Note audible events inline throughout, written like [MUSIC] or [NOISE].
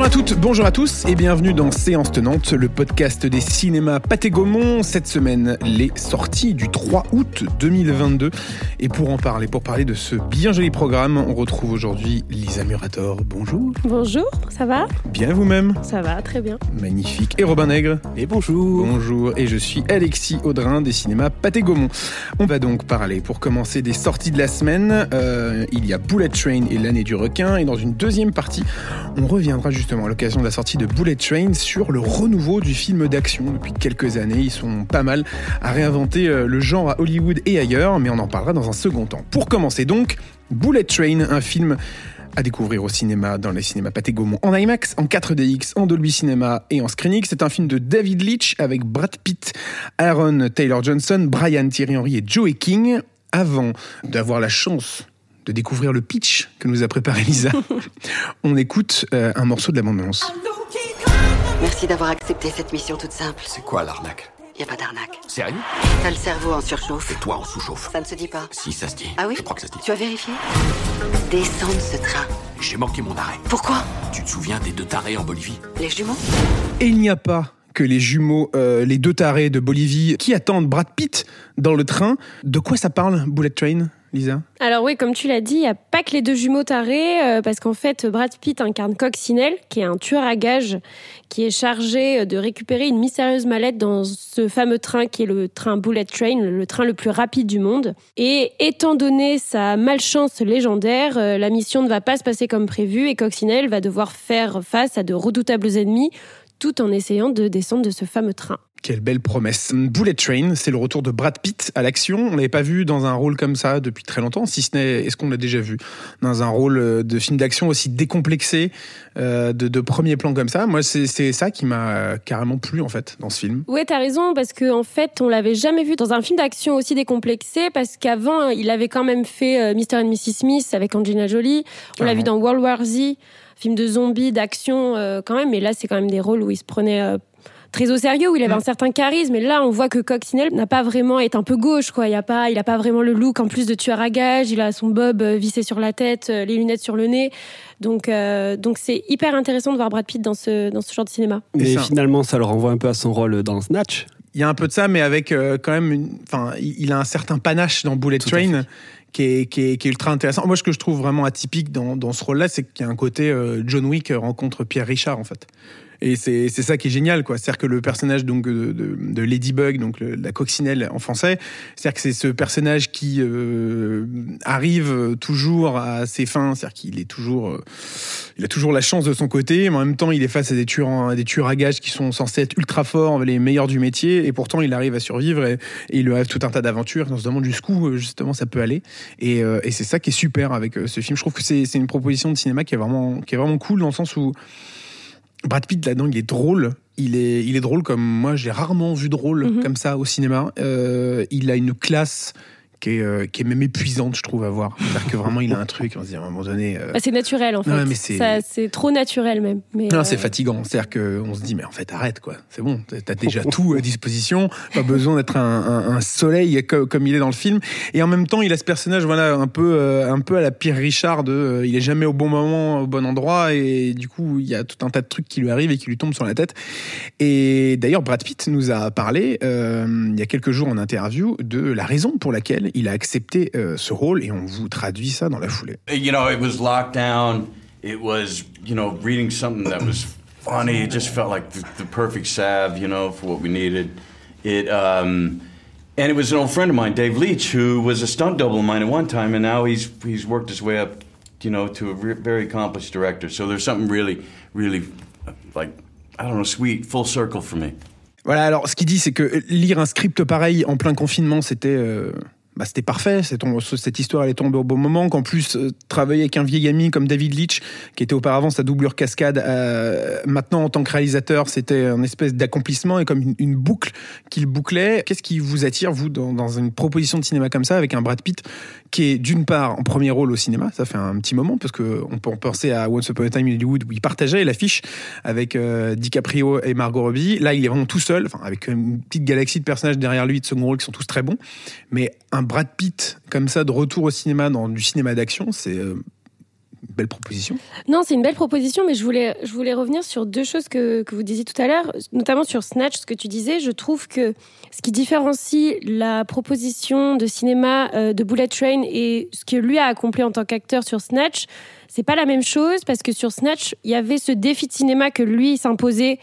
Bonjour à toutes, bonjour à tous et bienvenue dans Séance Tenante, le podcast des cinémas Pathé Gaumont. Cette semaine, les sorties du 3 août 2022. Et pour en parler, pour parler de ce bien joli programme, on retrouve aujourd'hui Lisa Murator. Bonjour. Bonjour, ça va? Bien vous-même? Ça va, très bien. Magnifique. Et Robin Nègre? Et bonjour. Bonjour. Et je suis Alexis Audrin des cinémas Pathé Gaumont. On va donc parler, pour commencer, des sorties de la semaine. Euh, il y a Bullet Train et l'année du requin. Et dans une deuxième partie, on reviendra justement à l'occasion de la sortie de Bullet Train sur le renouveau du film d'action. Depuis quelques années, ils sont pas mal à réinventer euh, le genre à Hollywood et ailleurs, mais on en parlera dans un second temps. Pour commencer donc, Bullet Train, un film à découvrir au cinéma dans les cinémas Pathé Gaumont en IMAX, en 4DX, en Dolby Cinema et en Screenix. C'est un film de David Leitch avec Brad Pitt, Aaron Taylor Johnson, Brian Thierry Henry et Joey King. Avant d'avoir la chance de découvrir le pitch que nous a préparé Lisa, [LAUGHS] on écoute euh, un morceau de la bande-annonce. Merci d'avoir accepté cette mission toute simple. C'est quoi l'arnaque? Y a pas d'arnaque. Sérieux? T'as le cerveau en surchauffe. Et toi en sous-chauffe Ça ne se dit pas. Si, ça se dit. Ah oui Je crois que ça se dit. Tu as vérifié Descends de ce train. J'ai manqué mon arrêt. Pourquoi? Tu te souviens des deux tarés en Bolivie? Les jumeaux? Et il n'y a pas que les jumeaux, euh, les deux tarés de Bolivie, qui attendent Brad Pitt dans le train. De quoi ça parle, Bullet Train, Lisa Alors oui, comme tu l'as dit, il n'y a pas que les deux jumeaux tarés, euh, parce qu'en fait, Brad Pitt incarne Coccinelle, qui est un tueur à gages, qui est chargé de récupérer une mystérieuse mallette dans ce fameux train qui est le train Bullet Train, le train le plus rapide du monde. Et étant donné sa malchance légendaire, euh, la mission ne va pas se passer comme prévu et Coccinelle va devoir faire face à de redoutables ennemis tout en essayant de descendre de ce fameux train. Quelle belle promesse. Bullet Train, c'est le retour de Brad Pitt à l'action. On l'avait pas vu dans un rôle comme ça depuis très longtemps, si ce n'est, est-ce qu'on l'a déjà vu dans un rôle euh, de film d'action aussi décomplexé, euh, de, de premier plan comme ça? Moi, c'est ça qui m'a carrément plu en fait dans ce film. Ouais, t'as raison, parce qu'en en fait, on l'avait jamais vu dans un film d'action aussi décomplexé, parce qu'avant, il avait quand même fait euh, Mr. and Mrs. Smith avec Angelina Jolie. On l'a Carrément. vu dans World War Z, film de zombies, d'action euh, quand même, mais là, c'est quand même des rôles où il se prenait euh, très au sérieux, où il avait Mm. un certain charisme. Et là, on voit que Coccinelle n'a pas vraiment, est un peu gauche, quoi. Il a pas, il a pas vraiment le look en plus de tueur à gages. Il a son bob euh, vissé sur la tête, euh, les lunettes sur le nez. Donc, euh, donc c'est hyper intéressant de voir Brad Pitt dans ce, dans ce genre de cinéma. Et finalement, ça le renvoie un peu à son rôle dans Snatch. Il y a un peu de ça, mais avec euh, quand même, une, enfin, il a un certain panache dans Bullet Tout Train. Qui est, qui, est, qui est ultra intéressant. Moi, ce que je trouve vraiment atypique dans, dans ce rôle-là, c'est qu'il y a un côté euh, John Wick rencontre Pierre Richard, en fait. Et c'est ça qui est génial, quoi. C'est-à-dire que le personnage donc de, de, de Ladybug, donc la coccinelle en français, c'est-à-dire que c'est ce personnage qui euh, arrive toujours à ses fins, c'est-à-dire qu'il est toujours, euh, il a toujours la chance de son côté, mais en même temps, il est face à des tueurs, à des tueurs à gages qui sont censés être ultra forts, les meilleurs du métier, et pourtant, il arrive à survivre et, il arrive tout un tas d'aventures. On se demande jusqu'où euh, justement ça peut aller, et, euh, et c'est ça qui est super avec euh, ce film. Je trouve que c'est une proposition de cinéma qui est vraiment, qui est vraiment cool dans le sens où Brad Pitt là-dedans, il est drôle. Il est, il est drôle comme moi, j'ai rarement vu drôle Mhm. comme ça au cinéma. Euh, il a une classe qui est, euh, qui est même épuisante, je trouve, à voir. C'est-à-dire que vraiment, il a un truc, on se dit à un moment donné. euh, Bah, c'est naturel en fait. Ouais, mais c'est- Ça, c'est trop naturel même. Mais, non, euh, c'est fatigant. C'est-à-dire qu'on se dit, mais en fait, arrête, quoi. C'est bon, t'as déjà [LAUGHS] tout à disposition. Pas besoin d'être un, un- un soleil co- comme il est dans le film. Et en même temps, il a ce personnage, voilà, un peu, euh, un peu à la Pierre Richard de, euh, il est jamais au bon moment, au bon endroit. Et du coup, il y a tout un tas de trucs qui lui arrivent et qui lui tombent sur la tête. Et d'ailleurs, Brad Pitt nous a parlé, euh, il y a quelques jours en interview, de la raison pour laquelle il a accepté euh, ce rôle. Et on vous traduit ça dans la foulée. you know, it was lockdown. It was, you know, reading something that was funny. It just felt like the, the perfect salve, you know, for what we needed. It, um, and it was an old friend of mine, Dave Leach, who was a stunt double of mine at one time, and now he's he's worked his way up, you know, to a re- very accomplished director. So there's something really, really, like, I don't know, sweet, full circle for me. Voilà, alors ce qu'il dit, c'est que lire un script pareil en plein confinement, c'était. euh, bah, c'était parfait, cette histoire elle est tombée au bon moment, qu'en plus euh, travailler avec un vieil ami comme David Leitch, qui était auparavant sa doublure cascade, euh, maintenant en tant que réalisateur, c'était un espèce d'accomplissement et comme une, une boucle qu'il bouclait. Qu'est-ce qui vous attire, vous, dans, dans une proposition de cinéma comme ça, avec un Brad Pitt qui est d'une part en premier rôle au cinéma, ça fait un petit moment, parce que on peut en penser à Once Upon a Time in Hollywood, où il partageait l'affiche avec euh, DiCaprio et Margot Robbie. Là, il est vraiment tout seul, enfin, avec une petite galaxie de personnages derrière lui de second rôle qui sont tous très bons. Mais un Brad Pitt comme ça de retour au cinéma, dans du cinéma d'action, c'est euh, belle proposition. Non, c'est une belle proposition, mais je voulais, je voulais revenir sur deux choses que, que vous disiez tout à l'heure, notamment sur Snatch, ce que tu disais. Je trouve que ce qui différencie la proposition de cinéma euh, de Bullet Train et ce que lui a accompli en tant qu'acteur sur Snatch, c'est pas la même chose parce que sur Snatch, il y avait ce défi de cinéma que lui s'imposait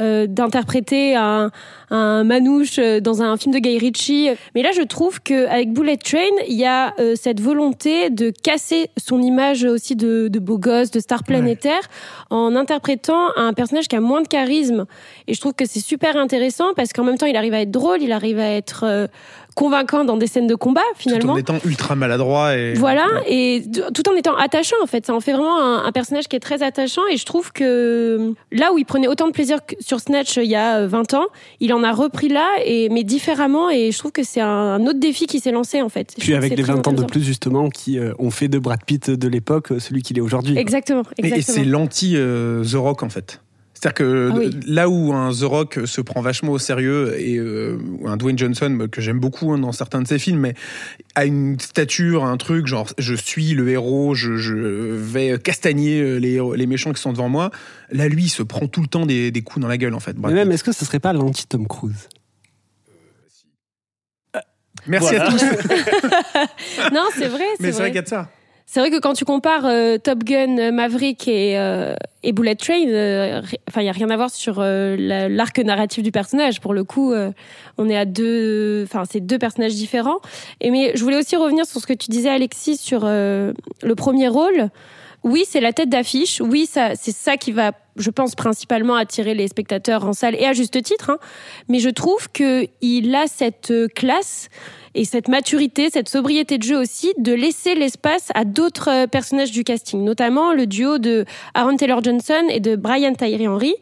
euh, d'interpréter un, un manouche euh, dans un film de Guy Ritchie. Mais là, je trouve qu'avec Bullet Train, il y a euh, cette volonté de casser son image aussi de, de beau gosse, de star planétaire, en interprétant un personnage qui a moins de charisme. Et je trouve que c'est super intéressant parce qu'en même temps, il arrive à être drôle, il arrive à être euh, convaincant dans des scènes de combat, Tout finalement. en étant ultra maladroit et. Voilà, et tout en étant attachant en fait. Ça en fait vraiment un, un personnage qui est très attachant et je trouve que là où il prenait autant de plaisir que sur Snatch euh, il y a euh, 20 ans, il en a repris là, et, mais différemment et je trouve que c'est un, un autre défi qui s'est lancé en fait. Je Puis avec très 20 ans de plus, justement, qui euh, ont fait de Brad Pitt de l'époque euh, celui qu'il est aujourd'hui. Exactement, Et- c'est l'anti euh, The Rock en fait. C'est-à-dire que Ah oui. là où un The Rock se prend vachement au sérieux et euh, un Dwayne Johnson que j'aime beaucoup hein, dans certains de ses films, mais a une stature, un truc genre je suis le héros, je, je vais castagner euh, les, méchants qui sont devant moi. Là, lui, il se prend tout le temps des, des coups dans la gueule en fait. Mais même, est-ce que ce serait pas l'anti-Tom Cruise? Merci Voilà. à tous. [LAUGHS] Non, c'est vrai, c'est mais c'est vrai vrai. qu'il y a de ça. C'est vrai que quand tu compares euh, Top Gun, euh, Maverick et, euh, et Bullet Train, il y a rien à voir sur la- l'arc narratif du personnage. Pour le coup, on est à deux, enfin c'est deux personnages différents. Et mais je voulais aussi revenir sur ce que tu disais Alexis sur le premier rôle. Oui, c'est la tête d'affiche. Oui, c'est ça qui va, je pense, principalement attirer les spectateurs en salle et à juste titre. hein. Mais je trouve que il a cette euh, classe et cette maturité, cette sobriété de jeu aussi, de laisser l'espace à d'autres euh, personnages du casting, notamment le duo de Aaron Taylor Johnson et de Brian Tyree Henry.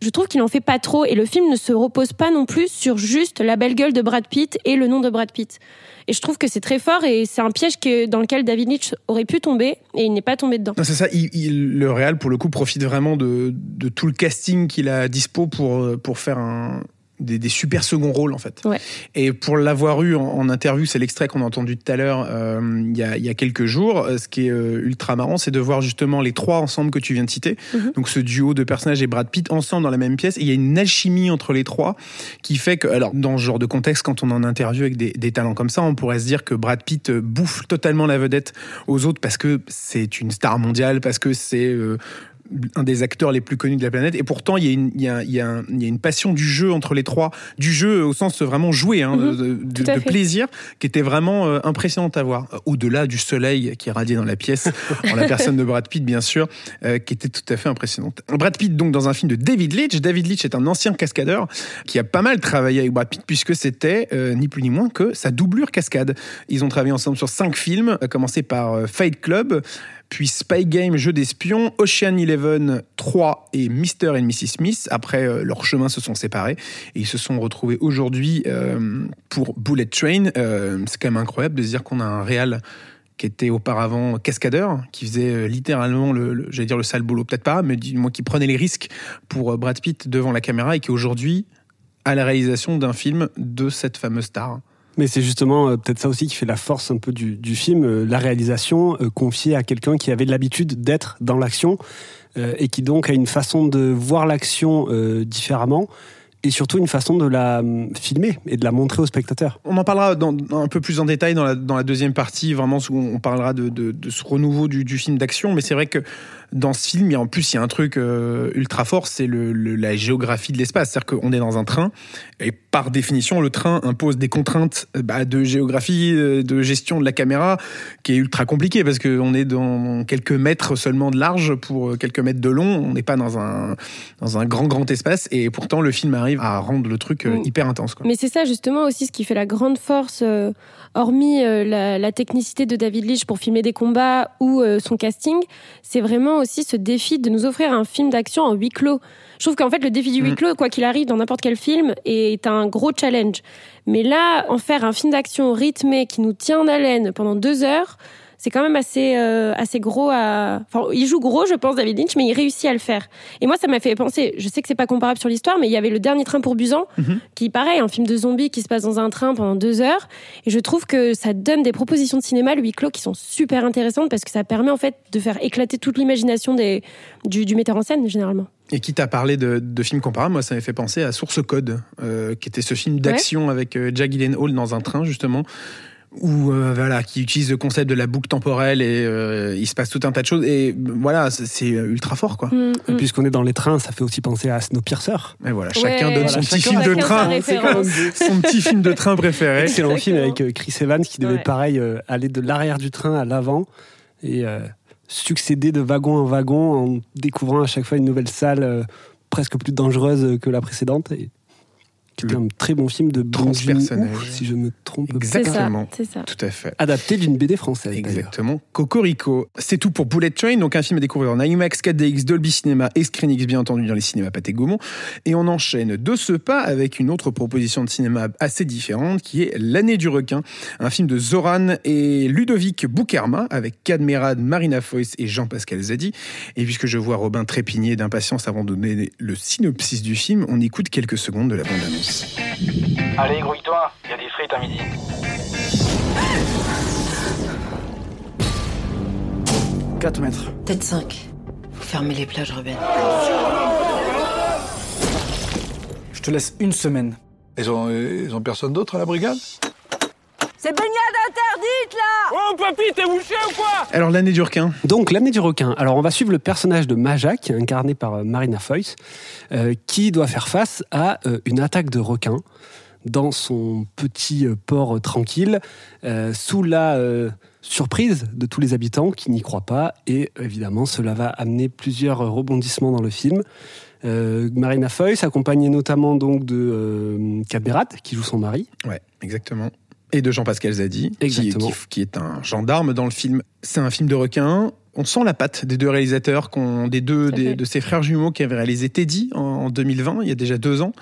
Je trouve qu'il en fait pas trop et le film ne se repose pas non plus sur juste la belle gueule de Brad Pitt et le nom de Brad Pitt. Et je trouve que c'est très fort et c'est un piège dans lequel David Lynch aurait pu tomber et il n'est pas tombé dedans. C'est ça. Le Real, pour le coup, profite vraiment de, tout le casting qu'il a à dispo pour, pour faire un, des, des super seconds rôles, en fait. Ouais. Et pour l'avoir eu en, en interview, c'est l'extrait qu'on a entendu tout à l'heure, euh, il y, a, il y a quelques jours. euh, Ce qui est euh, ultra marrant, c'est de voir justement les trois ensemble que tu viens de citer. Mhm. Donc ce duo de personnages et Brad Pitt ensemble dans la même pièce. Et il y a une alchimie entre les trois qui fait que, alors, dans ce genre de contexte, quand on en interview avec des, des talents comme ça, on pourrait se dire que Brad Pitt bouffe totalement la vedette aux autres parce que c'est une star mondiale, parce que c'est euh, un des acteurs les plus connus de la planète. Et pourtant, il y, a une, il, y a, il, y a un- il y a une passion du jeu entre les trois, du jeu au sens vraiment jouer, hein, Mhm, de, plaisir, qui était vraiment euh, impressionnante à voir. Euh, Au-delà du soleil qui radiait dans la pièce, [LAUGHS] en la personne de Brad Pitt, bien sûr, euh, qui était tout à fait impressionnante. Brad Pitt, donc, dans un film de David Leitch. David Leitch est un ancien cascadeur qui a pas mal travaillé avec Brad Pitt, puisque c'était euh, ni plus ni moins que sa doublure cascade. Ils ont travaillé ensemble sur cinq films, à commencer par Fight Club, puis Spy Game, Jeu d'espion, Ocean Eleven 3 et Mr. et Mrs. Smith. Après, euh, leurs chemins se sont séparés et ils se sont retrouvés aujourd'hui euh, pour Bullet Train. Euh, c'est quand même incroyable de se dire qu'on a un réal qui était auparavant cascadeur, qui faisait littéralement le, j'allais dire le sale boulot, peut-être pas, mais du moins qui prenait les risques pour Brad Pitt devant la caméra et qui aujourd'hui à la réalisation d'un film de cette fameuse star. Mais c'est justement euh, peut-être ça aussi qui fait la force un peu du, film, euh, la réalisation euh, confiée à quelqu'un qui avait l'habitude d'être dans l'action et qui donc a une façon de voir l'action différemment et surtout une façon de la hum, filmer et de la montrer aux spectateurs. On en parlera un peu plus en détail dans la, deuxième partie, vraiment où on parlera de, ce renouveau du, film d'action. Mais c'est vrai que dans ce film, en plus il y a un truc euh, ultra fort, c'est la géographie de l'espace. C'est-à-dire qu'on est dans un train et par définition, le train impose des contraintes euh, bah, de géographie, euh, de gestion de la caméra, qui est ultra compliqué parce qu'on est dans quelques mètres seulement de large pour quelques mètres de long. On n'est pas dans un dans un grand grand espace et pourtant le film arrive à rendre le truc euh, Mm. hyper intense. Quoi. Mais c'est ça justement aussi ce qui fait la grande force, euh, hormis euh, la, la technicité de David Leitch pour filmer des combats ou euh, son casting, c'est vraiment aussi ce défi de nous offrir un film d'action en huis clos. Je trouve qu'en fait le défi du huis Mm. clos, quoi qu'il arrive dans n'importe quel film, est un gros challenge. Mais là, en faire un film d'action rythmé qui nous tient en haleine pendant deux heures, c'est quand même assez, euh, assez gros à. Enfin, il joue gros, je pense, David Lynch, mais il réussit à le faire. Et moi, ça m'a fait penser. Je sais que c'est pas comparable sur l'histoire, mais il y avait le dernier train pour Busan, Mhm. qui, pareil, un film de zombies qui se passe dans un train pendant deux heures. Et je trouve que ça donne des propositions de cinéma, le huis clos, qui sont super intéressantes parce que ça permet en fait de faire éclater toute l'imagination des, du, du metteur en scène, généralement. Et quitte à parler de, de films comparables, moi ça m'a fait penser à Source Code, euh, qui était ce film d'action avec euh, Jack Gyllenhaal dans un train justement, où euh, voilà, qui utilise le concept de la boucle temporelle et euh, il se passe tout un tas de choses. Et voilà, c'est- ultra fort quoi. Mm, mm. Puisqu'on est dans les trains, ça fait aussi penser à Snowpiercer. Et voilà, chacun donne Voilà, son petit film de train, son petit film de train préféré. Excellent film avec euh, Chris Evans qui devait Ouais. pareil euh, aller de l'arrière du train à l'avant et euh, succéder de wagon en wagon en découvrant à chaque fois une nouvelle salle euh, presque plus dangereuse que la précédente. Et qui était Le un très bon film de transpersonnage. Si je me trompe pas. C'est ça, Exactement. c'est ça. Tout à fait. Adapté d'une BD française. Exactement. Cocorico. C'est tout pour Bullet Train, donc un film à découvrir en IMAX, 4DX, Dolby Cinema et ScreenX, bien entendu, dans les cinémas Pathé Gaumont. Et on enchaîne de ce pas avec une autre proposition de cinéma assez différente, qui est L'année du requin, un film de Zoran et Ludovic Boukerma, avec Cadmerad, Marina Foïs et Jean-Pascal Zadi. Et puisque je vois Robin trépigner d'impatience avant de donner le synopsis du film, on écoute quelques secondes de la bande-annonce. Allez, grouille-toi, il y a des frites à midi. 4 mètres. Peut-être 5. Faut fermer les plages, Ruben. Je te laisse une semaine. Ils ont, ils ont personne d'autre à la brigade? C'est baignade interdite là Oh, papy, t'es bouché ou quoi Alors, L'année du requin, Donc, l'année du requin. Alors, on va suivre le personnage de Maja, qui est incarné par euh, Marina Foïs, euh, qui doit faire face à euh, une attaque de requins dans son petit euh, port euh, tranquille, euh, sous la euh, surprise de tous les habitants qui n'y croient pas. Et évidemment, cela va amener plusieurs euh, rebondissements dans le film. Euh, Marina Foïs, accompagnée notamment donc de euh, Kat Berat, qui joue son mari. Ouais, exactement. Et de Jean-Pascal Zadi, qui, Exactement. qui- qui est un gendarme dans le film. C'est un film de requin. On sent la patte des deux réalisateurs, des deux des- de ces frères jumeaux qui avaient réalisé Teddy en, en 2020, il y a déjà deux ans.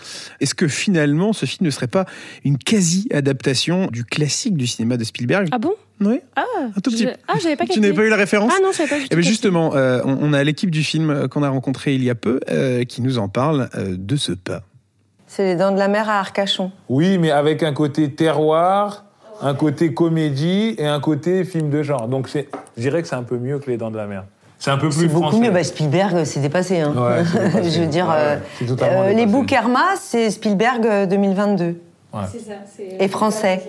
Est-ce que finalement, ce film ne serait pas une quasi-adaptation du classique du cinéma de Spielberg? Ah bon? Oui, Ah, un tout petit je- ah j'avais pas Tu n'avais pas eu la référence? Ah non, je savais pas tout. eh bien capté. justement, euh, on, on a l'équipe du film euh, qu'on a rencontré il y a peu euh, qui nous en parle euh, de ce pas. C'est les dents de la mer à Arcachon. Oui, mais avec un côté terroir, un côté comédie et un côté film de genre. Donc c'est- je dirais que c'est un peu mieux que Les Dents de la Mer. C'est un peu plus C'est beaucoup français. mieux. Bah, Spielberg, c'est dépassé. Hein. Ouais, c'est [LAUGHS] dépassé. Je veux dire, Ouais, euh, c'est euh, les dépassé. Boukerma, c'est Spielberg euh, 2022. C'est ça, c'est- Et français.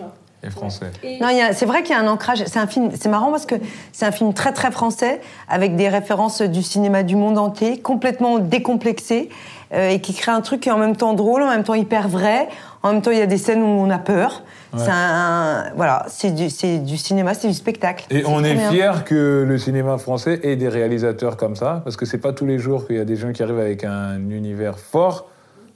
Et français. Non, il y a- c'est vrai qu'il y a un ancrage. C'est un film. C'est marrant parce que c'est un film très très français avec des références du cinéma du monde entier, complètement décomplexé euh, et qui crée un truc qui est en même temps drôle, en même temps hyper vrai. En même temps, il y a des scènes où on a peur. C'est un, voilà, c'est du, c'est du cinéma, c'est du spectacle. Et on est fiers que le cinéma français ait des réalisateurs comme ça, parce que c'est pas tous les jours qu'il y a des gens qui arrivent avec un univers fort.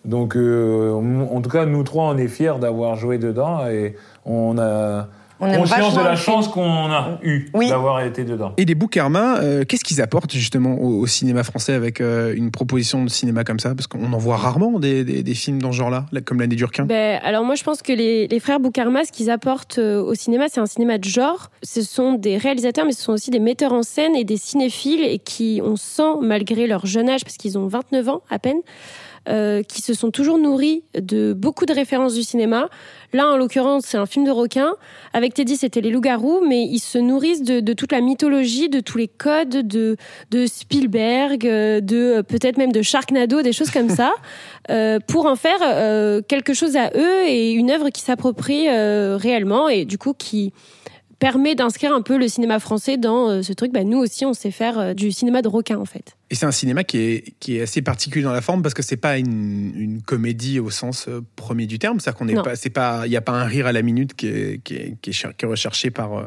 Donc, euh, en tout cas, nous trois, on est fiers d'avoir joué dedans et on a On conscience de la chance qu'on a eue Oui. d'avoir été dedans. Et les Boukarma, euh, qu'est-ce qu'ils apportent justement au, au cinéma français avec euh, une proposition de cinéma comme ça? Parce qu'on en voit rarement des, des- des films dans ce genre-là, là, comme l'année du requin. Ben, alors moi je pense que les, les frères Boukarma, ce qu'ils apportent euh, au cinéma, c'est un cinéma de genre. Ce sont des réalisateurs, mais ce sont aussi des metteurs en scène et des cinéphiles et qui, on sent, malgré leur jeune âge, parce qu'ils ont 29 ans à peine, euh, qui se sont toujours nourris de beaucoup de références du cinéma. Là, en l'occurrence, c'est un film de requin. Avec Teddy, c'était les loups-garous, mais ils se nourrissent de, de toute la mythologie, de tous les codes de, de Spielberg, euh, de euh, peut-être même de Sharknado, des choses comme ça, [LAUGHS] euh, pour en faire euh, quelque chose à eux et une œuvre qui s'approprie réellement et du coup qui permet d'inscrire un peu le cinéma français dans ce truc. Bah, nous aussi, on sait faire du cinéma de requin, en fait. Et c'est un cinéma qui est, qui est assez particulier dans la forme parce que c'est pas une, une comédie au sens euh, premier du terme. C'est-à-dire qu'on n'est pas, c'est pas, il n'y a pas un rire à la minute qui est, qui est, qui est, cher- qui est recherché par, euh,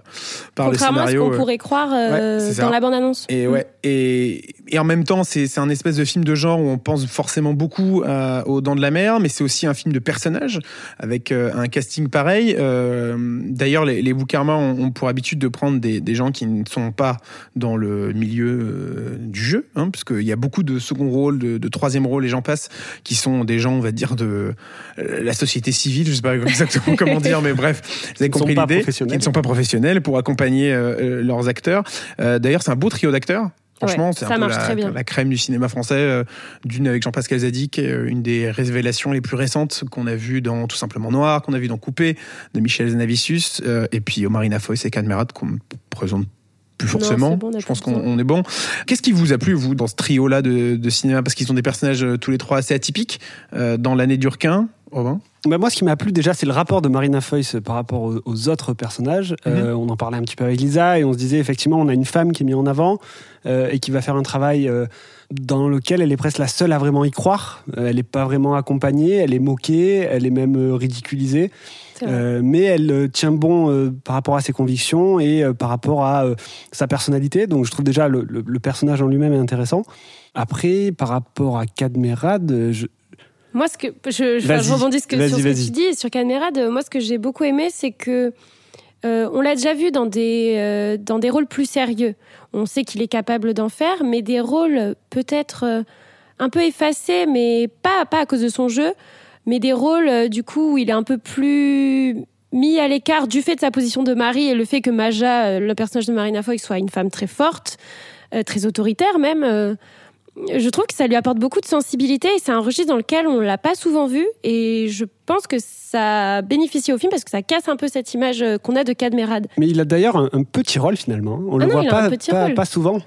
par le Contrairement scénario. qu'on euh. pourrait croire euh, Ouais, dans la bande-annonce. Et ouais, et, et en même temps, c'est un espèce de film de genre où on pense forcément beaucoup à- aux Dents de la Mer, mais c'est aussi un film de personnages avec euh, un casting pareil. Euh, D'ailleurs, les, les Boukarma ont, ont pour habitude de prendre des, des gens qui ne sont pas dans le milieu du jeu, hein, puisqu'il y a beaucoup de second rôle, de, de troisième rôle, et j'en passe, qui sont des gens, on va dire, de euh, la société civile, je sais pas exactement comment dire, mais bref, vous avez Qui ne compris sont pas l'idée, professionnels. qui ne sont pas professionnels pour accompagner euh, euh, leurs acteurs. Euh, D'ailleurs, c'est un beau trio d'acteurs. Franchement, Ouais, c'est un peu la, crème du cinéma français, euh, d'une avec Jean-Pascal Zadig, euh, une des révélations les plus récentes qu'on a vues dans Tout simplement Noir, qu'on a vu dans Coupé, de Michel Zanavicius, euh, et puis Omarina Foïs et Cadmerat, qu'on ne présente plus forcément. bon, Je pense qu'on est bon. Qu'est-ce qui vous a plu, vous, dans ce trio-là de, de cinéma? Parce qu'ils ont des personnages euh, tous les trois assez atypiques. Euh, dans l'année d'Urquin, Robin Bah, moi, ce qui m'a plu déjà, c'est le rapport de Marina Foïs par rapport aux, aux autres personnages. Euh, on en parlait un petit peu avec Lisa et on se disait effectivement, on a une femme qui est mise en avant euh, et qui va faire un travail euh, dans lequel elle est presque la seule à vraiment y croire. Euh, elle n'est pas vraiment accompagnée, elle est moquée, elle est même euh, ridiculisée. Euh, mais elle euh, tient bon euh, par rapport à ses convictions et par rapport à sa personnalité. Donc je trouve déjà le, le- le personnage en lui-même est intéressant. Après, par rapport à Cadmerade, je, Moi, ce que je, je, je rebondis ce que- vas-y, sur ce que tu dis sur Cadmerade. Moi, ce que j'ai beaucoup aimé, c'est que euh, on l'a déjà vu dans des euh, dans des rôles plus sérieux. On sait qu'il est capable d'en faire, mais des rôles peut-être euh, un peu effacés, mais pas pas à cause de son jeu, mais des rôles euh, du coup où il est un peu plus mis à l'écart du fait de sa position de mari et le fait que Maja, euh, le personnage de Marina Foy, soit une femme très forte, euh, très autoritaire même. je trouve que ça lui apporte beaucoup de sensibilité et c'est un registre dans lequel on l'a pas souvent vu et je pense que ça bénéficie au film parce que ça casse un peu cette image qu'on a de Cadmerade. Mais il a d'ailleurs un, un petit rôle finalement. On Ah le non, voit pas, pas souvent.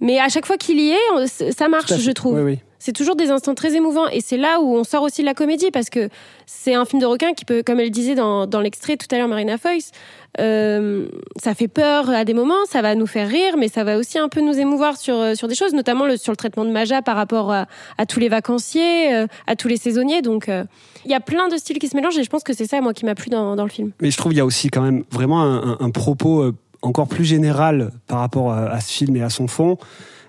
Mais à chaque fois qu'il y est, ça marche, je trouve. Oui, oui. C'est toujours des instants très émouvants et c'est là où on sort aussi de la comédie parce que c'est un film de requin qui peut, comme elle disait dans, dans l'extrait tout à l'heure, Marina Foïs, euh, ça fait peur à des moments, ça va nous faire rire, mais ça va aussi un peu nous émouvoir sur, euh, sur des choses, notamment le, sur le traitement de Maja par rapport à, à tous les vacanciers, euh, à tous les saisonniers. Donc euh, il y a plein de styles qui se mélangent et je pense que c'est ça, moi, qui m'a plu dans, dans le film. Mais je trouve qu'il y a aussi quand même vraiment un, un- un propos encore plus général par rapport à, à ce film et à son fond.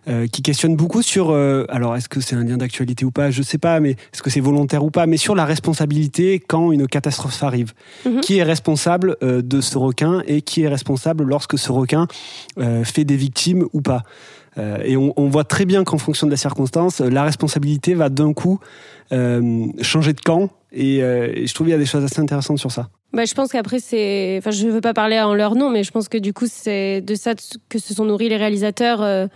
euh, qui questionne beaucoup sur euh, alors est-ce que c'est un lien d'actualité ou pas? Je sais pas mais est-ce que c'est volontaire ou pas? Mais sur la responsabilité quand une catastrophe arrive Mhm. qui est responsable euh, de ce requin et qui est responsable lorsque ce requin fait des victimes ou pas? Et on, voit très bien qu'en fonction de la circonstance euh, la responsabilité va d'un coup euh, changer de camp et, euh, je trouve qu'il y a des choses assez intéressantes sur ça Bah, je pense qu'après, c'est. Enfin, je ne veux pas parler en leur nom, mais je pense que du coup, c'est de ça que se sont nourris les réalisateurs euh,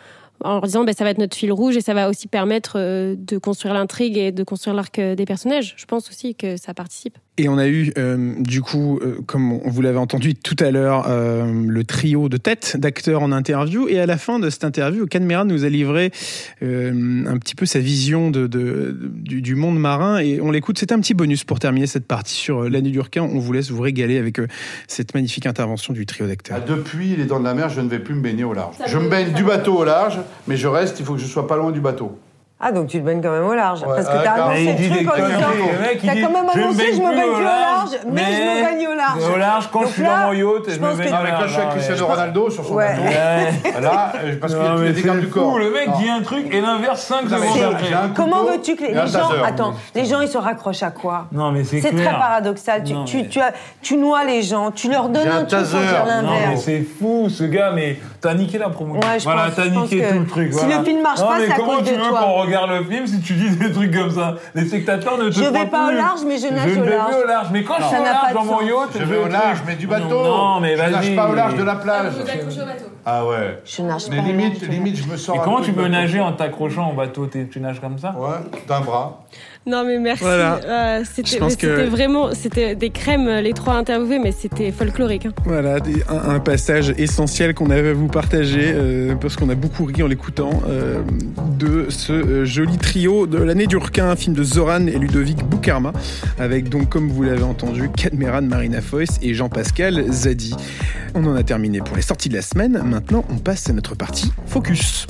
en leur disant bah, ça va être notre fil rouge et ça va aussi permettre euh, de construire l'intrigue et de construire l'arc euh, des personnages. Je pense aussi que ça participe. Et on a eu, euh, du coup, euh, comme on vous l'avez entendu tout à l'heure, euh, le trio de tête d'acteurs en interview. Et à la fin de cette interview, Cadmeran nous a livré euh, un petit peu sa vision de, de- du, du monde marin. Et on l'écoute. C'était un petit bonus pour terminer cette partie sur l'année du requin. On vous laisse vous régaler avec euh, cette magnifique intervention du trio d'acteurs. Ah, Depuis les dents de la mer, je ne vais plus me baigner au large. Je me baigne du bateau au large, mais je reste, il faut que je sois pas loin du bateau. Ah, donc tu te baignes quand même au large. Parce que ah, t'as annoncé le truc en disant. T'as quand même annoncé, je me baigne au plus au large, mais, je me baigne au large. Au large, quand Donc je suis là, dans mon yacht, je, je me baigne au mais quand je suis avec large. Cristiano. Ronaldo sur son Ouais. bateau, là, parce qu'il y a du corps. le mec dit un truc et l'inverse 5 Non, mais secondes après. Comment veux-tu que les, gens. Attends, les gens ils se raccrochent à quoi? Non, mais c'est C'est très paradoxal. Tu, noies les gens, tu leur donnes un truc dire Non, mais l'inverse. c'est fou, ce gars, mais t'as niqué la promo. Ouais, je voilà, pense- t'as je pense niqué que tout le truc. si voilà. le film marche non, pas, mais c'est à comment cause tu de veux toi. qu'on regarde le film si tu dis des trucs comme ça? Les spectateurs ne te Je vais pas au plus. large, mais je nage ne au vais large. plus au large. Mais quand je Ça suis au n'a pas large de dans mon sens. yacht, Je vais au large, mais du bateau. Non, mais Je nage vas-y. pas au large de la plage. au bateau. Ah ouais. Je nage Mais pas au limite, limite, je me sors Et un comment peu tu peux nager en t'accrochant au bateau? T'es- Tu nages comme ça? Ouais, d'un bras. Non, mais merci. Voilà. Euh, c'était que- vraiment. C'était des crèmes, euh, les trois interviewés, mais c'était folklorique. hein. Voilà, des- un, un passage essentiel qu'on avait à vous partager, euh, parce qu'on a beaucoup ri en l'écoutant, euh, de ce joli trio de l'année du requin, un film de Zoran et Ludovic Boukarma, avec donc, comme vous l'avez entendu, Cadmeran, Marina Foïs et Jean-Pascal Zadi. On en a terminé pour les sorties de la semaine. Maintenant, on passe à notre partie Focus.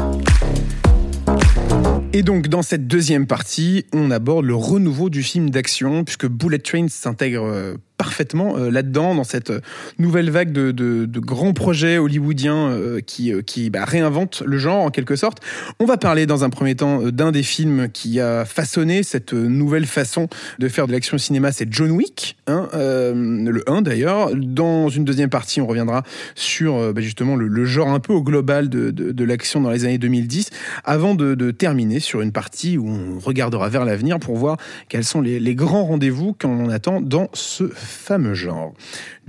Et donc, dans cette deuxième partie, on aborde le renouveau du film d'action, puisque Bullet Train s'intègre euh, parfaitement euh, là-dedans, dans cette euh, nouvelle vague de, grands projets hollywoodiens euh, qui, qui bah, réinventent le genre en quelque sorte. On va parler dans un premier temps d'un des films qui a façonné cette nouvelle façon de faire de l'action cinéma, c'est John Wick, hein, le 1 d'ailleurs. Dans une deuxième partie, on reviendra sur bah, justement le, genre un peu au global de, l'action dans les années 2010, avant de, terminer sur une partie où on regardera vers l'avenir pour voir quels sont les, les grands rendez-vous qu'on attend dans ce fameux genre.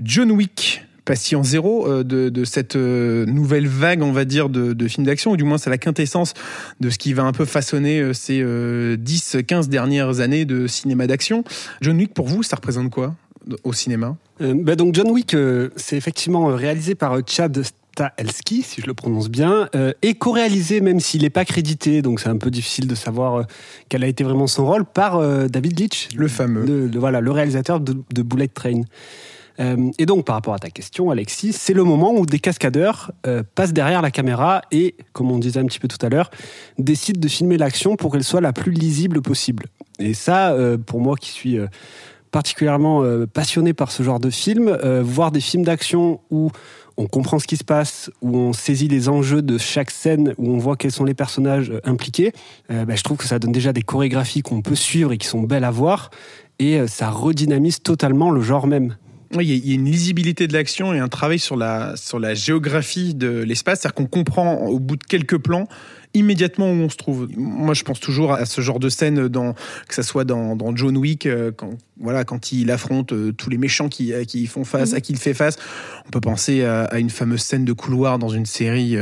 John Wick, patient zéro euh, de, cette euh, nouvelle vague, on va dire, de, films d'action, ou du moins c'est la quintessence de ce qui va un peu façonner euh, ces 10-15 dernières années de cinéma d'action. John Wick, pour vous, ça représente quoi au cinéma? Bah donc John Wick, c'est effectivement réalisé par Chad Stahelski, si je le prononce bien, euh, et co-réalisé, même s'il n'est pas crédité, donc c'est un peu difficile de savoir euh, quel a été vraiment son rôle, par euh, David Leitch, le fameux, le, le- voilà, le réalisateur de, de Bullet Train. Euh, et donc, par rapport à ta question, Alexis, c'est le moment où des cascadeurs euh, passent derrière la caméra et, comme on disait un petit peu tout à l'heure, décident de filmer l'action pour qu'elle soit la plus lisible possible. Et ça, pour moi qui suis particulièrement euh, passionné par ce genre de film, euh, voir des films d'action où on comprend ce qui se passe, où on saisit les enjeux de chaque scène, où on voit quels sont les personnages euh, impliqués, bah, je trouve que ça donne déjà des chorégraphies qu'on peut suivre et qui sont belles à voir, et ça redynamise totalement le genre même. Il y a une lisibilité de l'action et un travail sur la, sur la géographie de l'espace, c'est-à-dire qu'on comprend au bout de quelques plans immédiatement où on se trouve. Moi, je pense toujours à ce genre de scène, dans, que ça soit dans, dans John Wick, euh, quand, voilà, quand il affronte euh, tous les méchants qui, à qui ils font face, Mhm. à qui il fait face. On peut penser à, à une fameuse scène de couloir dans une série.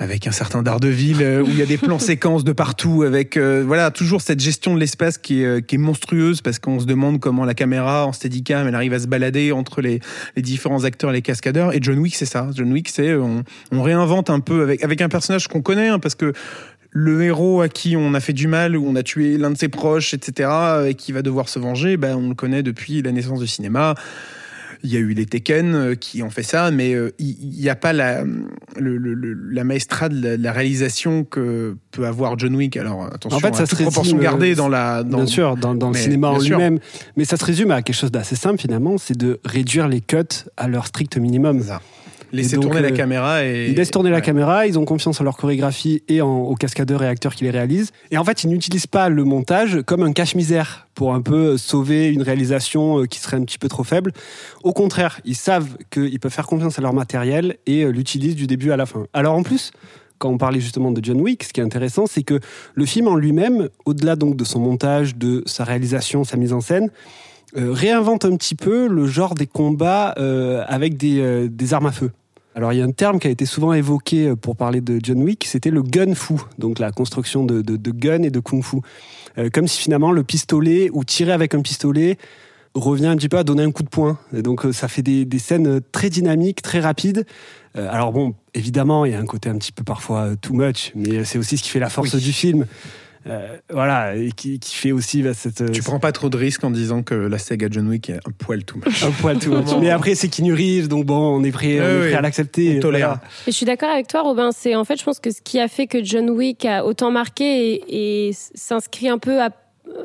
Avec un certain Daredevil euh, où il y a des plans [LAUGHS] séquences de partout avec euh, voilà toujours cette gestion de l'espace qui est, euh, qui est monstrueuse parce qu'on se demande comment la caméra en steadicam elle arrive à se balader entre les, les différents acteurs les cascadeurs. Et John Wick c'est ça. John Wick c'est euh, on, on réinvente un peu avec avec un personnage qu'on connaît hein, parce que le héros à qui on a fait du mal ou on a tué l'un de ses proches etc et qui va devoir se venger ben on le connaît depuis la naissance du cinéma il y a eu les Tekken euh, qui ont fait ça, mais euh, il n'y a pas la, le, le- le- la maestria de la, de la réalisation que peut avoir John Wick. Alors attention, en fait, ça à se résume, gardée euh, dans la. Dans, bien sûr, dans, dans le cinéma en lui-même. Mais ça se résume à quelque chose d'assez simple finalement, c'est de réduire les cuts à leur strict minimum. Laisser donc, tourner la euh, caméra et. Ils laissent tourner la caméra, ils ont confiance en leur chorégraphie et en, aux cascadeurs et acteurs qui les réalisent. Et en fait, ils n'utilisent pas le montage comme un cache-misère pour un peu sauver une réalisation euh, qui serait un petit peu trop faible. Au contraire, ils savent qu'ils peuvent faire confiance à leur matériel et euh, l'utilisent du début à la fin. Alors en plus, quand on parlait justement de John Wick, ce qui est intéressant, c'est que le film en lui-même, au-delà donc de son montage, de sa réalisation, sa mise en scène, euh, réinvente un petit peu le genre des combats euh, avec des, euh, des armes à feu. Alors il y a un terme qui a été souvent évoqué euh, pour parler de John Wick, c'était le gun fu, donc la construction de, de, de gun et de kung fu. Euh, comme si finalement le pistolet ou tirer avec un pistolet revient un petit peu à donner un coup de poing. Et donc euh, ça fait des, des scènes très dynamiques, très rapides. Euh, alors bon, évidemment, il y a un côté un petit peu parfois euh, too much, mais c'est aussi ce qui fait la force Oui. du film. Euh, voilà, et qui, qui fait aussi bah, cette... Tu prends pas trop de risques en disant que la saga John Wick est un poil tout much. [LAUGHS] un poil too much. Mais après, c'est Keanu Reeves, donc bon, on est prêt, on Ouais, est prêt ouais. à l'accepter. On tolère. Voilà. Et je suis d'accord avec toi, Robin. C'est en fait, je pense que ce qui a fait que John Wick a autant marqué et, et s'inscrit un peu à-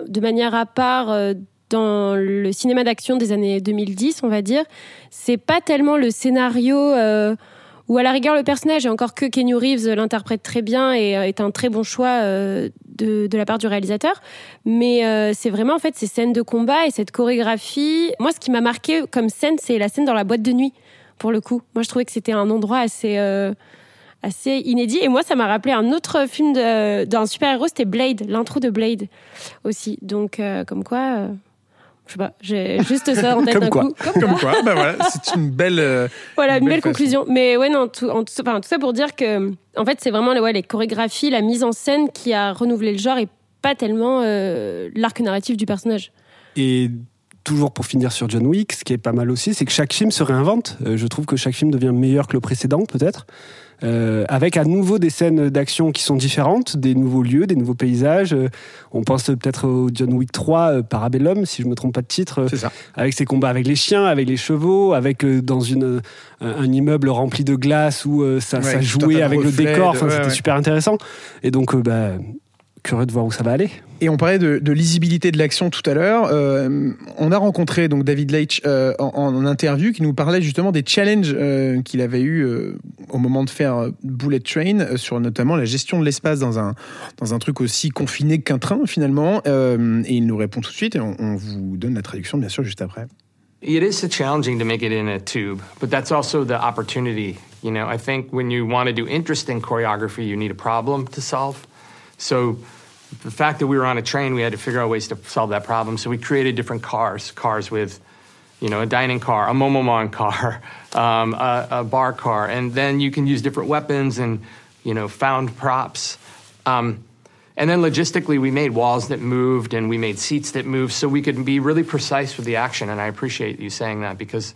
de manière à part euh, dans le cinéma d'action des années 2010, on va dire, c'est pas tellement le scénario. euh, ou à la rigueur le personnage, et encore que Keanu Reeves l'interprète très bien et euh, est un très bon choix euh, de, de la part du réalisateur. Mais euh, c'est vraiment en fait ces scènes de combat et cette chorégraphie. Moi, ce qui m'a marqué comme scène, c'est la scène dans la boîte de nuit, pour le coup. Moi, je trouvais que c'était un endroit assez, euh, assez inédit. Et moi, ça m'a rappelé un autre film d'un super-héros, c'était Blade, l'intro de Blade aussi. Donc, euh, comme quoi. Je sais pas, j'ai juste ça en tête Comme d'un quoi. coup. Comme quoi, bah voilà, c'est une belle. euh, Voilà, une belle, façon. conclusion. Mais ouais, non, tout, en- tout, enfin, tout ça pour dire que, en fait, c'est vraiment ouais, les chorégraphies, la mise en scène qui a renouvelé le genre et pas tellement euh, l'arc narratif du personnage. Et toujours pour finir sur John Wick, ce qui est pas mal aussi, c'est que chaque film se réinvente. Euh, je trouve que chaque film devient meilleur que le précédent, peut-être. Euh, avec à nouveau des scènes d'action qui sont différentes, des nouveaux lieux, des nouveaux paysages. Euh, on pense peut-être au John Wick 3, euh, Parabellum, si je me trompe pas de titre, ça. avec ses combats avec les chiens, avec les chevaux, avec dans une, un immeuble rempli de glace où ça, Ouais, jouait avec le décor. de- Enfin, ouais, c'était ouais. super intéressant. Et donc, bah, curieux de voir où ça va aller. Et on parlait de, lisibilité de l'action tout à l'heure. Euh, on a rencontré donc David Leitch euh, en, interview qui nous parlait justement des challenges euh, qu'il avait eu au moment de faire Bullet Train sur notamment la gestion de l'espace dans un dans un truc aussi confiné qu'un train finalement. Et il nous répond tout de suite et on, vous donne la traduction bien sûr juste après. It is challenging to make it in a tube, but that's also the opportunity. You know, I think when you want to do interesting choreography, you need a problem to the fact that we were on a train, we had to figure out ways to solve that problem. So we created different cars, cars with, you know, a dining car, a momomon car, [LAUGHS] um, a, a bar car, and then you can use different weapons and, you know, found props. Um, and then logistically, we made walls that moved and we made seats that moved so we could be really precise with the action. And I appreciate you saying that because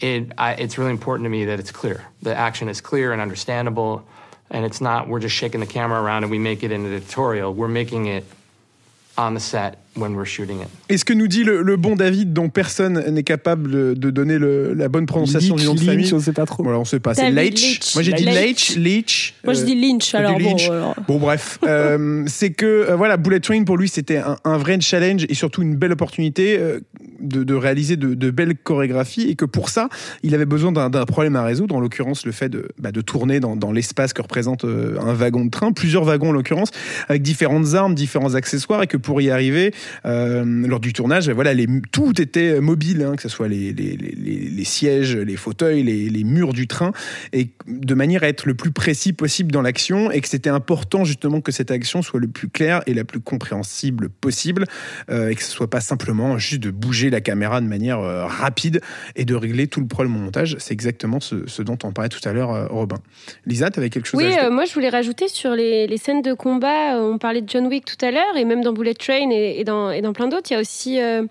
it, I, it's really important to me that it's clear. The action is clear and understandable. And it's not, we're just shaking the camera around and we make it into the tutorial. We're making it on the set when we're shooting it. Et ce que nous dit le, le bon David, dont personne n'est capable de donner le- la bonne prononciation du nom de Lynch, famille. on sait pas trop. Voilà, on sait pas. C'est Leitch. Moi j'ai dit Leitch. Leitch. Moi, je euh, dis Lynch, du alors bon, Lynch. alors. Bon, bref, euh, c'est que euh, voilà, Bullet Train pour lui c'était un, un vrai challenge et surtout une belle opportunité euh, de, de réaliser de, de belles chorégraphies et que pour ça il avait besoin d'un problème à résoudre, en l'occurrence le fait de, bah, de tourner dans, dans l'espace que représente euh, un wagon de train, plusieurs wagons en l'occurrence, avec différentes armes, différents accessoires et que pour y arriver euh, lors du tournage, voilà, les, tout était mobile, hein, que ce soit les, sièges, les fauteuils, les, murs du train, et de manière à être le plus précis possible dans l'action, et que c'était important justement que cette action soit le plus claire et la plus compréhensible possible, euh, et que ce soit pas simplement juste de bouger la caméra de manière euh, rapide et de régler tout le problème au montage. C'est exactement ce, ce dont on parlait tout à l'heure, euh, Robin. Lisa, tu avais quelque chose à Oui, ajouter? euh, moi je voulais rajouter sur les, les scènes de combat. euh, On parlait de John Wick tout à l'heure, et même dans Bullet Train et, et dans, et dans plein d'autres, il y a aussi. euh,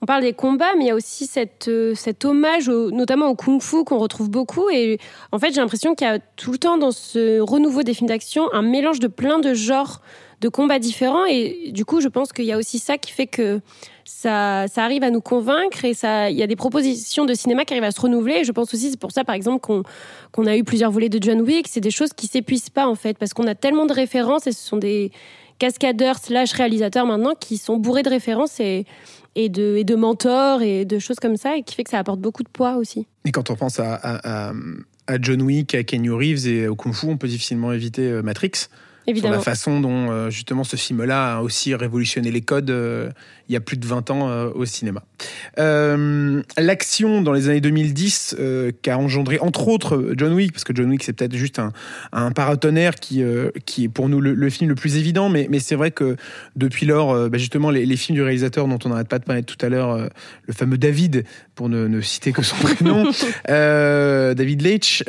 on parle des combats, mais il y a aussi cette, euh, cet hommage, notamment au kung-fu, qu'on retrouve beaucoup. Et en fait, j'ai l'impression qu'il y a tout le temps dans ce renouveau des films d'action un mélange de plein de genres de combats différents. Et du coup, je pense qu'il y a aussi ça qui fait que ça, ça arrive à nous convaincre et ça, il y a des propositions de cinéma qui arrivent à se renouveler. Et je pense aussi, c'est pour ça, par exemple, qu'on qu'on a eu plusieurs volets de John Wick. C'est des choses qui s'épuisent pas, en fait, parce qu'on a tellement de références et ce sont des cascadeurs slash réalisateurs maintenant qui sont bourrés de références et, et, de, et de mentors et de choses comme ça et qui fait que ça apporte beaucoup de poids aussi. Et quand on pense à, à, à- à John Wick, à Kenny Reeves et au Kung Fu, on peut difficilement éviter euh, Matrix. Évidemment. Sur la façon dont euh, justement ce film-là a aussi révolutionné les codes euh, il y a plus de 20 ans au cinéma. Euh, L'action dans les années 2010 euh, qui a engendré entre autres John Wick, parce que John Wick c'est peut-être juste un, un paratonnerre qui, euh, qui est pour nous le, le film le plus évident, mais, mais c'est vrai que depuis lors, euh, bah, justement les, les films du réalisateur dont on n'arrête pas de parler tout à l'heure, le fameux David, pour ne, ne citer que son [LAUGHS] prénom, [LAUGHS] David Leitch,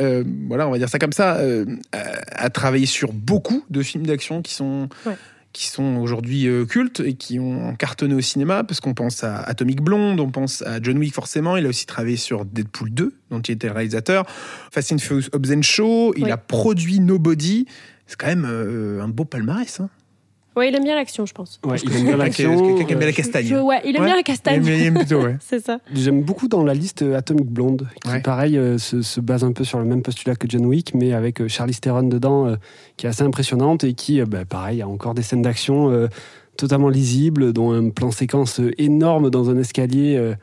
voilà, on va dire ça comme ça, a, a travaillé sur beaucoup de films d'action qui sont Ouais. Qui sont aujourd'hui euh, cultes et qui ont cartonné au cinéma, parce qu'on pense à Atomic Blonde, on pense à John Wick forcément, il a aussi travaillé sur Deadpool 2, dont il était le réalisateur, Fast and Furious Hobbs and Show, il Oui. a produit Nobody, c'est quand même euh, un beau palmarès. Hein. Ouais, il aime bien l'action, je pense. Ouais, il aime bien l'action. Quelqu'un qui aime bien la castagne. Je- ouais, il aime bien la castagne. Il aime- il aime plutôt, ouais. [LAUGHS] C'est ça. J'aime beaucoup dans la liste euh, Atomic Blonde, qui Ouais. pareil euh, se, se base un peu sur le même postulat que John Wick, mais avec euh, Charlize Theron dedans, euh, qui est assez impressionnante et qui, euh, bah, pareil, a encore des scènes d'action euh, totalement lisibles, dont un plan séquence euh, énorme dans un escalier. euh,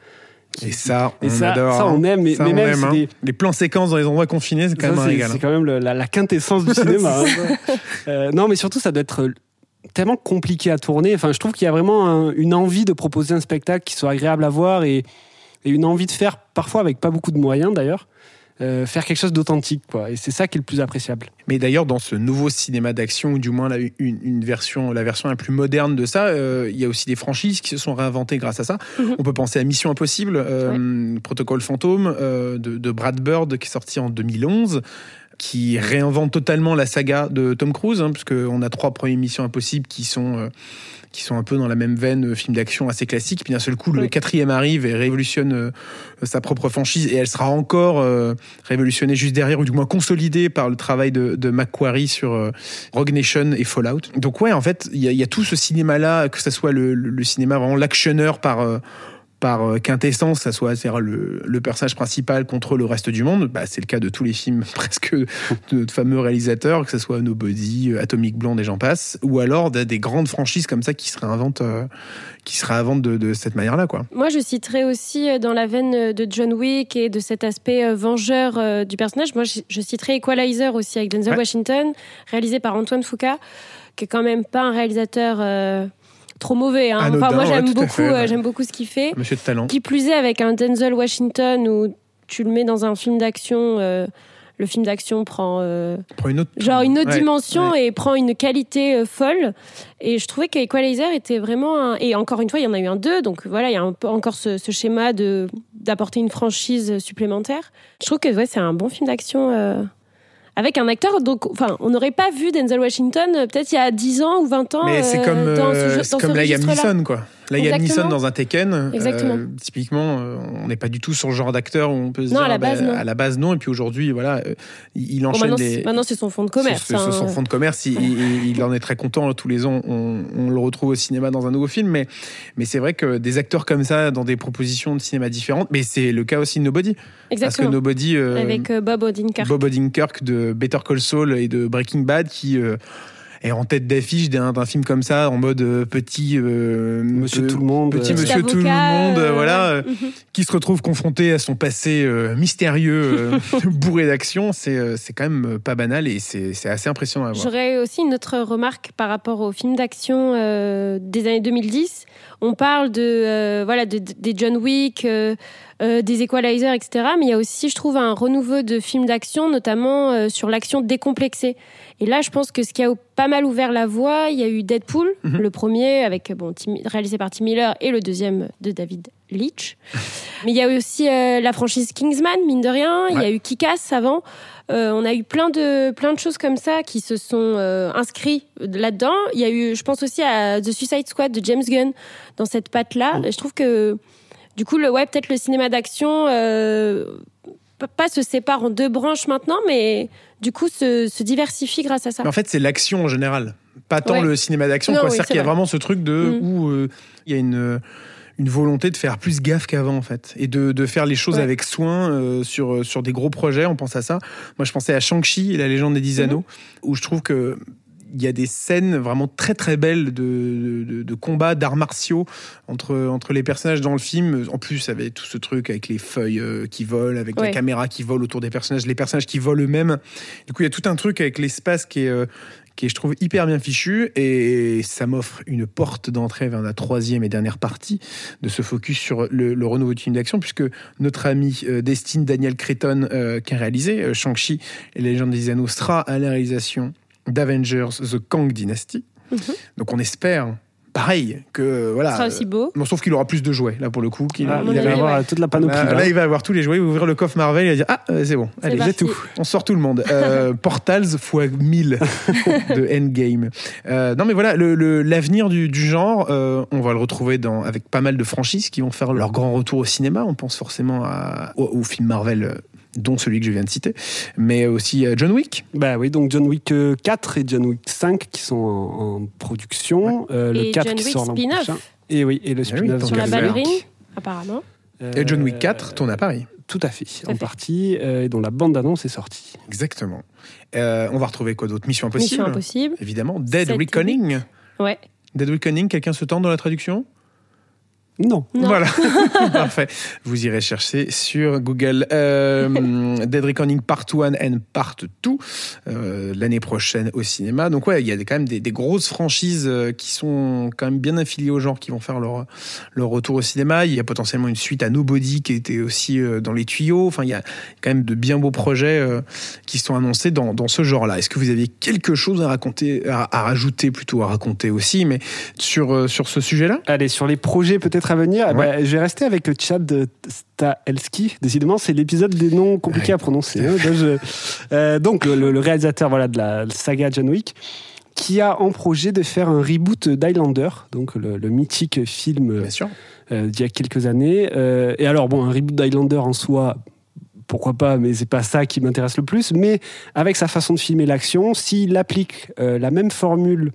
Et ça, Et on ça- adore. ça, on hein. aime, mais- Ça, mais on même, aime, hein. des- Les plans séquences dans les endroits confinés, c'est quand Ça, même un c'est- régal. C'est quand même le- la, la quintessence du [LAUGHS] cinéma. hein. Euh, non, mais surtout, ça doit être tellement compliqué à tourner. Enfin, je trouve qu'il y a vraiment un- une envie de proposer un spectacle qui soit agréable à voir et, et une envie de faire, parfois avec pas beaucoup de moyens d'ailleurs, euh, faire quelque chose d'authentique. quoi. Et c'est ça qui est le plus appréciable. Mais d'ailleurs, dans ce nouveau cinéma d'action, ou du moins la, une, une version, la version la plus moderne de ça, euh, il y a aussi des franchises qui se sont réinventées grâce à ça. Mhm. On peut penser à Mission Impossible, euh, Protocole Fantôme euh, de, de Brad Bird, qui est sorti en 2011 qui réinvente totalement la saga de Tom Cruise, hein, puisqu'on a trois premières Missions Impossibles qui sont euh, qui sont un peu dans la même veine, euh, film d'action assez classique. Puis d'un seul coup, le quatrième arrive et révolutionne euh, sa propre franchise, et elle sera encore euh, révolutionnée juste derrière, ou du moins consolidée par le travail de, de Macquarie sur euh, Rogue Nation et Fallout. Donc ouais, en fait, il y, y a tout ce cinéma-là, que ce soit le, le- le cinéma vraiment l'actionneur par... par euh, quintessence, ça soit c'est-à-dire le, le personnage principal contre le reste du monde. Bah, c'est le cas de tous les films [LAUGHS] presque de, de fameux réalisateurs, que ce soit Nobody, euh, Atomic Blonde et j'en passe, ou alors des, des grandes franchises comme ça qui se réinventent, euh, qui se réinventent de, de cette manière-là, quoi. Moi, je citerai aussi dans la veine de John Wick et de cet aspect vengeur du personnage. Moi, je, je citerai Equalizer aussi avec Denzel Ouais. Washington, réalisé par Antoine Foucault, qui est quand même pas un réalisateur euh, trop mauvais. hein. Anodin, Enfin, moi, j'aime beaucoup, euh, ouais. j'aime beaucoup ce qu'il fait. Monsieur de talent. Qui plus est avec un Denzel Washington où tu le mets dans un film d'action. euh, le film d'action prend euh, Prends une autre, genre une autre Ouais, dimension et prend une qualité euh, folle. Et je trouvais qu'Equalizer était vraiment un... Et encore une fois, il y en a eu un deux, donc voilà, il y a un encore ce, ce schéma de d'apporter une franchise supplémentaire. Je trouve que ouais, c'est un bon film d'action avec un acteur. Donc, enfin, on n'aurait pas vu Denzel Washington euh, peut-être il y a 10 ans ou 20 ans. Mais c'est euh, comme, dans ce, euh, dans comme Liam. Neeson, quoi. Liam Exactement. Neeson dans un Tekken. euh, Exactement. typiquement, euh, on n'est pas du tout sur le genre d'acteur où on peut se Non, dire. à la bah, base, non. À la base, non. Et puis aujourd'hui, voilà, euh, il il Bon, enchaîne maintenant, les. c'est- maintenant, c'est son fond de commerce. C'est c'est hein. son fond de commerce. Il, il- il en est très content. Tous les ans, on, on le retrouve au cinéma dans un nouveau film. Mais, mais c'est vrai que des acteurs comme ça, dans des propositions de cinéma différentes, mais c'est le cas aussi de Nobody. Parce que Exactement. Nobody. euh, Avec Bob Odenkirk. Bob Odenkirk de Better Call Saul et de Breaking Bad qui euh, est en tête d'affiche d'un d'un film comme ça en mode euh, petit euh, Monsieur euh, tout le monde, petit euh, monsieur tout le monde euh, voilà euh, mhm. qui se retrouve confronté à son passé euh, mystérieux euh, [LAUGHS] bourré d'action c'est c'est quand même pas banal et c'est c'est assez impressionnant à voir J'aurais aussi une autre remarque par rapport aux films d'action euh, des années 2010. On parle de euh, voilà de- de- des John Wick, euh, euh, des Equalizer, etc. Mais il y a aussi, je trouve, un renouveau de films d'action, notamment sur l'action décomplexée. Et là, je pense que ce qui a pas mal ouvert la voie, il y a eu Deadpool, Mhm. le premier avec bon Tim- réalisé par Tim Miller et le deuxième de David Leitch. Mais il y a aussi euh, la franchise Kingsman, mine de rien. Il y a eu Kick-Ass avant. Euh, on a eu plein de, plein de choses comme ça qui se sont euh, inscrits là-dedans. Il y a eu, je pense aussi à The Suicide Squad de James Gunn dans cette patte-là. Et Je trouve que, du coup, le, ouais, peut-être le cinéma d'action, euh, pas- se sépare en deux branches maintenant, mais du coup se, se diversifie grâce à ça. Mais en fait c'est l'action en général pas tant Ouais. le cinéma d'action oui, c'est-à-dire c'est qu'il y a vrai. vraiment ce truc de Mm. où il y a une une volonté de faire plus gaffe qu'avant en fait et de, de faire les choses Ouais. avec soin euh, sur sur des gros projets on pense à ça moi je pensais à Shang-Chi et la légende des dix Mhm. anneaux où je trouve que il y a des scènes vraiment très très belles de, de, de combats d'arts martiaux entre, entre les personnages dans le film. En plus, avec tout ce truc avec les feuilles euh, qui volent, avec Ouais. la caméra qui vole autour des personnages, les personnages qui volent eux-mêmes. Du coup, il y a tout un truc avec l'espace qui est, euh, qui est, je trouve, hyper bien fichu. Et ça m'offre une porte d'entrée vers la troisième et dernière partie de ce focus sur le, le renouveau du film d'action, puisque notre ami euh, Destine Daniel Cretton, euh, qui a réalisé euh, Shang-Chi et la légende des anneaux, sera à la réalisation d'Avengers The Kang Dynasty. Mhm. Donc on espère, pareil, que voilà. Ce sera aussi beau. Bon, sauf qu'il aura plus de jouets, là, pour le coup. qu'il- Ah, il va avoir toute la panoplie. Là, là. là, il va avoir tous les jouets, il va ouvrir le coffre Marvel, il va dire Ah, euh, c'est bon, allez, parti. j'ai tout. On sort tout le monde. Euh, [LAUGHS] Portals x 1000 [LAUGHS] de Endgame. Euh, non, mais voilà, le- le- l'avenir du, du genre, euh, on va le retrouver dans, avec pas mal de franchises qui vont faire leur grand retour au cinéma. On pense forcément à, au, au film Marvel. Euh, dont celui que je viens de citer, mais aussi à John Wick. Bah oui, donc John Wick euh, 4 et John Wick 5 qui sont en, en production. Euh, le Et 4 John qui Wick sort l'an prochain. Et oui, et le oui, spin-off tant Sur la ballerine, apparemment. Et John Wick Euh, 4 tourne à Paris. Tout à fait, à en fait. partie, euh, et dont la bande-annonce est sortie. Exactement. Euh, on va retrouver quoi d'autre? Mission Impossible? Mission Impossible. Évidemment. Dead Sept, Reckoning. Ouais. Dead Reckoning, quelqu'un se tente dans la traduction? Non. Non. Voilà, [LAUGHS] parfait. Vous irez chercher sur Google. Euh, Dead Reckoning Part 1 and Part 2 euh, l'année prochaine au cinéma. Donc ouais, il y a des- quand même des, des grosses franchises euh, qui sont quand même bien affiliées au genre qui vont faire leur leur retour au cinéma. Il y a potentiellement une suite à Nobody qui était aussi euh, dans les tuyaux. Enfin, il y a quand même de bien beaux projets qui sont annoncés dans, dans ce genre-là. Est-ce que vous aviez quelque chose à raconter, à, à rajouter plutôt à raconter aussi, mais sur sur ce sujet-là? Allez, sur les projets peut-être à venir, eh ben, je vais rester avec de Stahelski. Décidément, c'est l'épisode des noms compliqués Ouais. à prononcer. hein. Donc, je- euh, donc, le, le réalisateur voilà, de la saga John Wick, qui a en projet de faire un reboot d'Highlander, donc le, le mythique film euh, d'il y a quelques années. Euh, et alors, bon, un reboot d'Highlander en soi, pourquoi pas, mais c'est pas ça qui m'intéresse le plus. Mais avec sa façon de filmer l'action, s'il applique euh, la même formule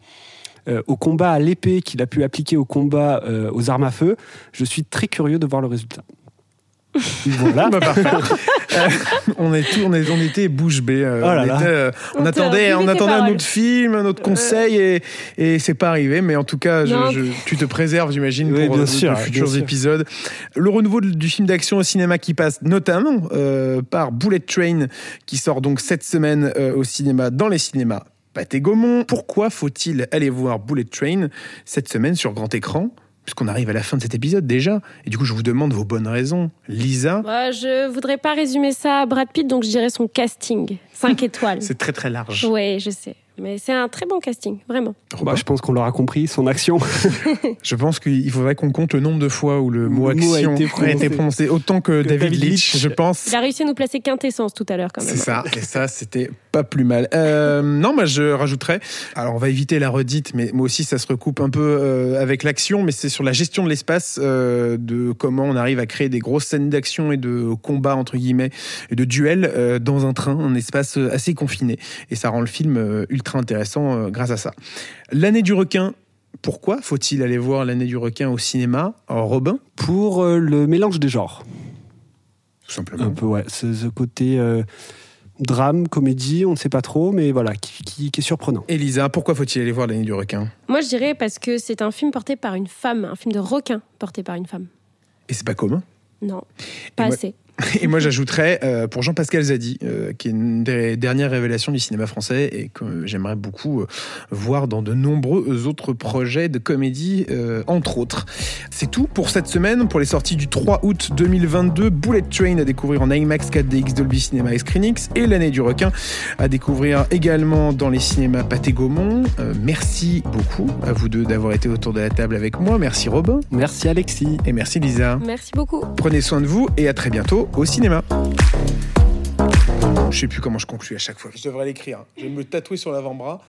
euh, au combat à l'épée qu'il a pu appliquer au combat euh, aux armes à feu, je suis très curieux de voir le résultat. [LAUGHS] Voilà. Bah. [LAUGHS] Euh, on, est tout, on, est, on était bouche bée. euh, Oh là on, là. était, euh, on On te attendait, on attendait un autre film, un autre conseil, et, et c'est pas arrivé. Mais en tout cas, je- Non. je- tu te préserves, j'imagine, Oui, pour bien euh, de- sûr, de bien futurs épisodes. Le renouveau du film d'action au cinéma qui passe notamment euh, par Bullet Train, qui sort donc cette semaine euh, au cinéma, dans les cinémas. Pathé Gaumont, pourquoi faut-il aller voir Bullet Train cette semaine sur grand écran? Puisqu'on arrive à la fin de cet épisode déjà. Et du coup, je vous demande vos bonnes raisons. Lisa, Bah, je voudrais pas résumer ça à Brad Pitt, donc je dirais son casting. 5 [LAUGHS] étoiles. c'est très très large. Ouais, je sais. Mais c'est un très bon casting, vraiment. Bah, je pense qu'on l'aura compris, son action. [LAUGHS] Je pense qu'il faudrait qu'on compte le nombre de fois où le mot Le mot a action été a été prononcé autant que, Que David, David Leitch, je pense. Il a réussi à nous placer quintessence tout à l'heure, quand même. C'est ça, et ça, c'était pas plus mal. Euh, non, moi, je rajouterais. Alors, on va éviter la redite, mais moi aussi, ça se recoupe un peu euh, avec l'action, mais c'est sur la gestion de l'espace, euh, de comment on arrive à créer des grosses scènes d'action et de combats, entre guillemets, et de duels euh, dans un train, un espace assez confiné. Et ça rend le film euh, ultra intéressant euh, grâce à ça. L'année du requin. Pourquoi faut-il aller voir l'année du requin au cinéma Alors, Robin, Pour euh, le mélange des genres. tout simplement. Un peu, ouais. Ce, ce côté euh, drame, comédie, on ne sait pas trop, mais voilà, qui, qui- qui est surprenant. Elisa, pourquoi faut-il aller voir l'année du requin? Moi, je dirais parce que c'est un film porté par une femme, un film de requin porté par une femme. Et c'est pas commun? Non, pas moi- assez. Et moi, j'ajouterais euh, pour Jean-Pascal Zadi, euh, qui est une des dernières révélations du cinéma français et que j'aimerais beaucoup euh, voir dans de nombreux autres projets de comédie, euh, entre autres. C'est tout pour cette semaine. Pour les sorties du 3 août 2022, Bullet Train à découvrir en IMAX 4DX Dolby Cinema et Screenix et L'année du requin à découvrir également dans les cinémas Pathé Gaumont. Euh, merci beaucoup à vous deux d'avoir été autour de la table avec moi. Merci Robin Merci Alexis. et merci Lisa. Merci beaucoup. Prenez soin de vous et à très bientôt au cinéma. Je sais plus comment je conclue à chaque fois. Je devrais l'écrire. Je vais me le tatouer sur l'avant-bras.